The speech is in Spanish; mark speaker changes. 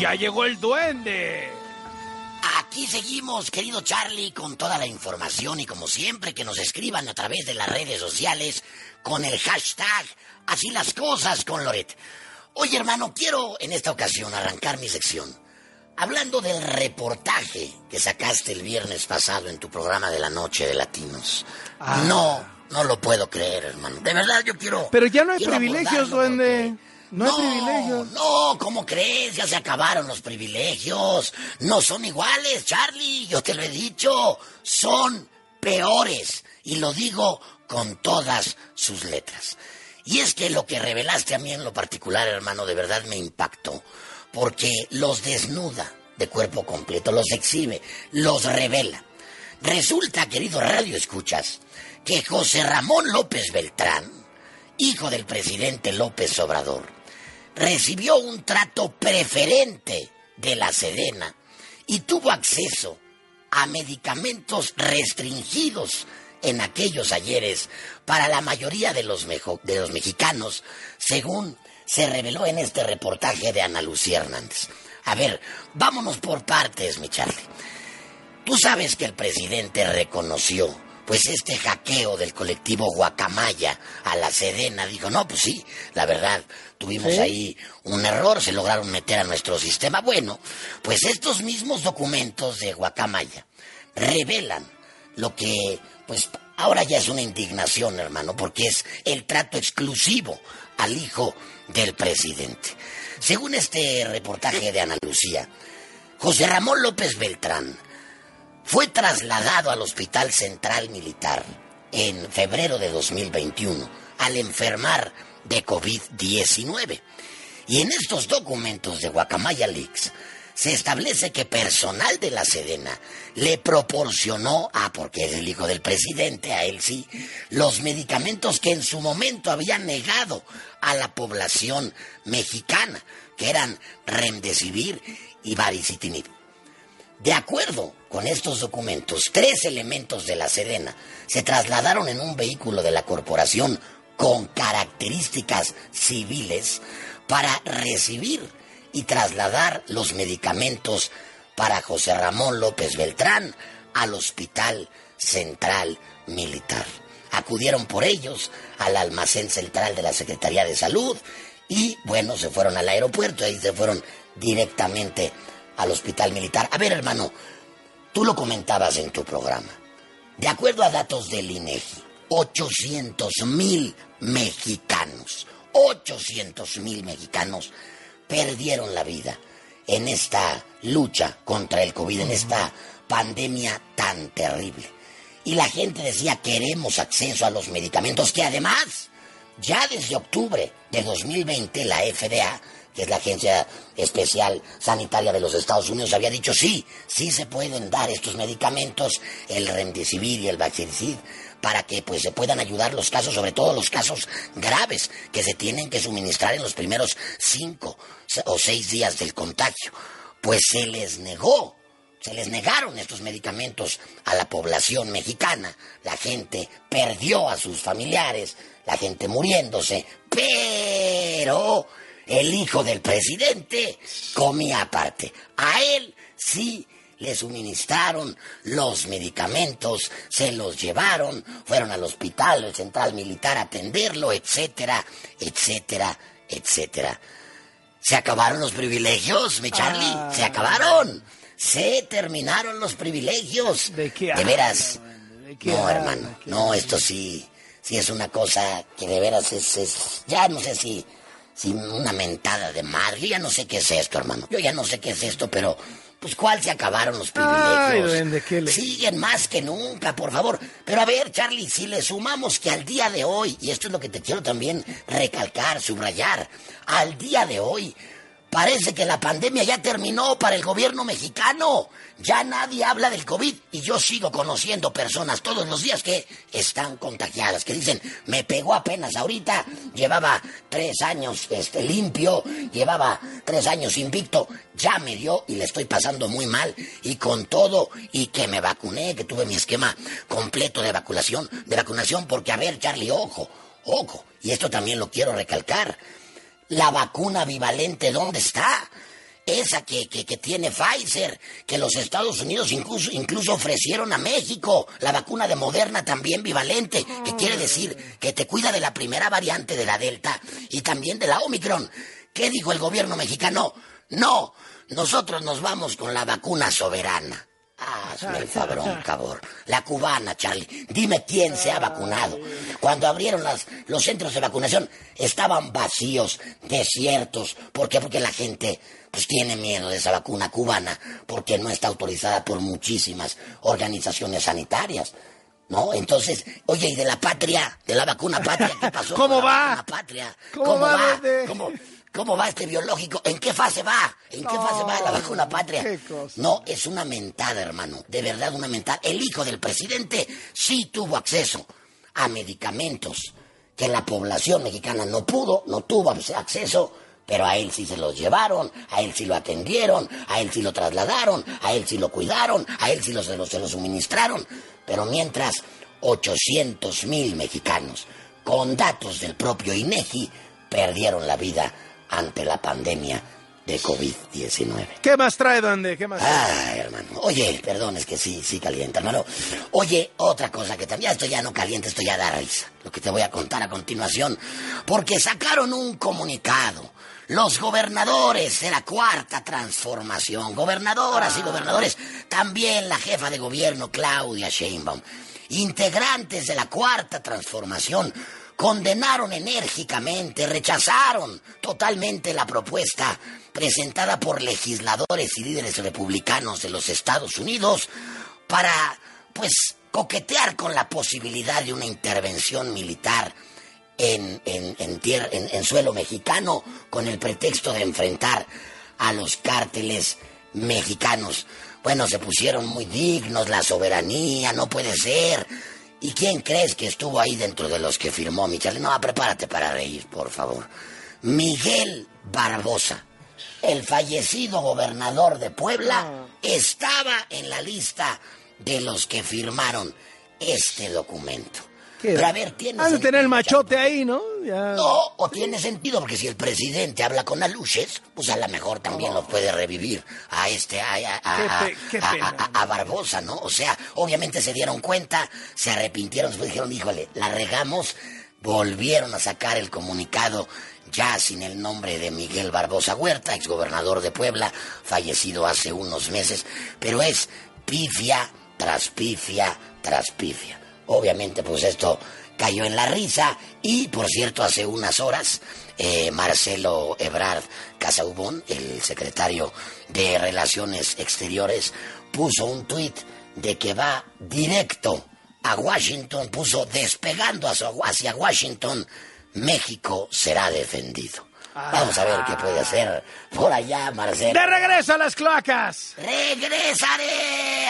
Speaker 1: Ya llegó el duende.
Speaker 2: Aquí seguimos, querido Charlie, con toda la información y como siempre que nos escriban a través de las redes sociales con el hashtag Así las cosas con Loret. Oye, hermano, quiero en esta ocasión arrancar mi sección hablando del reportaje que sacaste el viernes pasado en tu programa de la noche de Latinos.
Speaker 1: Ah.
Speaker 2: No, no lo puedo creer, hermano. De verdad, yo quiero.
Speaker 1: Pero ya no hay privilegios, duende.
Speaker 2: porque-
Speaker 1: No hay privilegios.
Speaker 2: No, ¿cómo crees? Ya se acabaron los privilegios. No son iguales, Charlie. Yo te lo he dicho. Son peores. Y lo digo con todas sus letras. Y es que lo que revelaste a mí en lo particular, hermano, de verdad me impactó. Porque los desnuda de cuerpo completo, los exhibe, los revela. Resulta, querido Radio Escuchas, que José Ramón López Beltrán, hijo del presidente López Obrador, recibió un trato preferente de la Sedena y tuvo acceso a medicamentos restringidos en aquellos ayeres para la mayoría de los, mejo- de los mexicanos, según se reveló en este reportaje de Ana Lucía Hernández. A ver, vámonos por partes, mi Charlie. Tú sabes que el presidente reconoció pues este hackeo del colectivo Guacamaya a la Sedena. Dijo, no, pues sí, la verdad, tuvimos ahí un error, se lograron meter a nuestro sistema. Bueno, pues estos mismos documentos de Guacamaya revelan lo que, pues ahora ya es una indignación, hermano, porque es el trato exclusivo al hijo del presidente. Según este reportaje de Ana Lucía, José Ramón López Beltrán fue trasladado al Hospital Central Militar en febrero de 2021 al enfermar de COVID-19. Y en estos documentos de Guacamaya Leaks se establece que personal de la Sedena le proporcionó, ah, porque es el hijo del presidente, a él sí, los medicamentos que en su momento había negado a la población mexicana, que eran Remdesivir y Baricitinib. De acuerdo con estos documentos, tres elementos de la Sedena se trasladaron en un vehículo de la corporación con características civiles para recibir y trasladar los medicamentos para José Ramón López Beltrán al Hospital Central Militar. Acudieron por ellos al almacén central de la Secretaría de Salud y, bueno, se fueron al aeropuerto, ahí se fueron directamente al hospital militar. A ver, hermano, tú lo comentabas en tu programa. De acuerdo a datos del INEGI, 800 mil mexicanos, 800 mil mexicanos perdieron la vida en esta lucha contra el COVID, en esta pandemia tan terrible. Y la gente decía, queremos acceso a los medicamentos, que además, ya desde octubre de 2020, la FDA, que es la Agencia Especial Sanitaria de los Estados Unidos, había dicho, sí, sí se pueden dar estos medicamentos, el Remdesivir y el Vaxiricid, para que pues se puedan ayudar los casos, sobre todo los casos graves, que se tienen que suministrar en los primeros cinco o seis días del contagio. Pues se les negó se les negaron estos medicamentos a la población mexicana. La gente perdió a sus familiares, la gente muriéndose, pero el hijo del presidente comía aparte. A él sí le suministraron los medicamentos, se los llevaron, fueron al hospital, el central militar a atenderlo, etcétera, etcétera, etcétera. Se acabaron los privilegios, mi Charlie,
Speaker 1: Ah.
Speaker 2: se acabaron. Se terminaron los privilegios.
Speaker 1: ¿De qué
Speaker 2: De veras.
Speaker 1: ¿De qué
Speaker 2: No, hermano,
Speaker 1: ¿Qué
Speaker 2: no, esto sí, sí es una cosa que de veras es, es- ya no sé si, si una mentada de madre, yo ya no sé qué es esto, hermano, yo ya no sé qué es esto, pero, pues, ¿cuál se acabaron los privilegios?
Speaker 1: Ay, duende, ¿qué le-
Speaker 2: Siguen más que nunca, por favor. Pero a ver, Charlie, si le sumamos que al día de hoy, y esto es lo que te quiero también recalcar, subrayar, al día de hoy, parece que la pandemia ya terminó para el gobierno mexicano. Ya nadie habla del COVID y yo sigo conociendo personas todos los días que están contagiadas, que dicen, me pegó apenas ahorita, llevaba tres años este, limpio, llevaba tres años invicto, ya me dio y le estoy pasando muy mal y con todo y que me vacuné, que tuve mi esquema completo de vacunación, de vacunación, porque a ver, Charlie, ojo, ojo, y esto también lo quiero recalcar. La vacuna bivalente, ¿dónde está? esa que, que, que tiene Pfizer, que los Estados Unidos incluso, incluso ofrecieron a México, la vacuna de Moderna también bivalente, que quiere decir que te cuida de la primera variante de la Delta y también de la Omicron. ¿Qué dijo el gobierno mexicano? No, nosotros nos vamos con la vacuna soberana. Hazme el fabrón, cabrón. La cubana, Charlie. Dime quién se ha vacunado. Cuando abrieron las, los centros de vacunación, estaban vacíos, desiertos. ¿Por qué? Porque la gente pues tiene miedo de esa vacuna cubana, porque no está autorizada por muchísimas organizaciones sanitarias. ¿No? Entonces, oye, ¿y de la patria? ¿De la vacuna patria? ¿Qué pasó?
Speaker 1: ¿Cómo
Speaker 2: la
Speaker 1: va?
Speaker 2: vacuna patria?
Speaker 1: ¿Cómo
Speaker 2: ¿Cómo,
Speaker 1: va,
Speaker 2: va?
Speaker 1: bebé?
Speaker 2: ¿Cómo, ¿Cómo va este biológico? ¿En qué fase va? ¿En qué fase va la vacuna patria?
Speaker 1: qué cosa.
Speaker 2: No, es una mentada, hermano. De verdad, una mentada. El hijo del presidente sí tuvo acceso a medicamentos que la población mexicana no pudo, no tuvo acceso, pero a él sí se los llevaron, a él sí lo atendieron, a él sí lo trasladaron, a él sí lo cuidaron, a él sí lo- se lo, se lo suministraron. Pero mientras 800 mil mexicanos, con datos del propio INEGI, perdieron la vida ante la pandemia de COVID-19.
Speaker 1: ¿Qué más trae, Duende? ¿Qué más? trae?
Speaker 2: Ay, hermano. Oye, perdón, es que sí, sí calienta, hermano. Oye, otra cosa que también, esto ya no calienta, esto ya da risa. Lo que te voy a contar a continuación. Porque sacaron un comunicado. Los gobernadores de la cuarta transformación, gobernadoras y gobernadores, también la jefa de gobierno Claudia Sheinbaum, integrantes de la cuarta transformación, condenaron enérgicamente, rechazaron totalmente la propuesta presentada por legisladores y líderes republicanos de los Estados Unidos para, pues, coquetear con la posibilidad de una intervención militar en, en, suelo mexicano con el pretexto de enfrentar a los cárteles mexicanos. Bueno, se pusieron muy dignos, la soberanía, no puede ser. ¿Y quién crees que estuvo ahí dentro de los que firmó Michel? No, prepárate para reír, por favor. Miguel Barbosa, el fallecido gobernador de Puebla, estaba en la lista de los que firmaron este documento.
Speaker 1: ¿Qué?
Speaker 2: Pero a ver, tiene
Speaker 1: Han de tener el machote ahí, ¿no? Ya.
Speaker 2: no, o tiene sentido, porque si el presidente habla con aluches, pues a lo mejor también lo puede revivir a este, a, a- a Barbosa, ¿no? O sea, obviamente se dieron cuenta, se arrepintieron, después dijeron, híjole, la regamos, volvieron a sacar el comunicado ya sin el nombre de Miguel Barbosa Huerta, exgobernador de Puebla, fallecido hace unos meses, pero es pifia tras pifia tras pifia. Obviamente, pues esto cayó en la risa y, por cierto, hace unas horas, eh, Marcelo Ebrard Casaubon, el secretario de Relaciones Exteriores, puso un tuit de que va directo a Washington, puso despegando hacia hacia Washington, México será defendido. Vamos a ver qué puede hacer por allá, Marcelo.
Speaker 1: ¡De regreso a las cloacas!
Speaker 2: ¡Regresaré!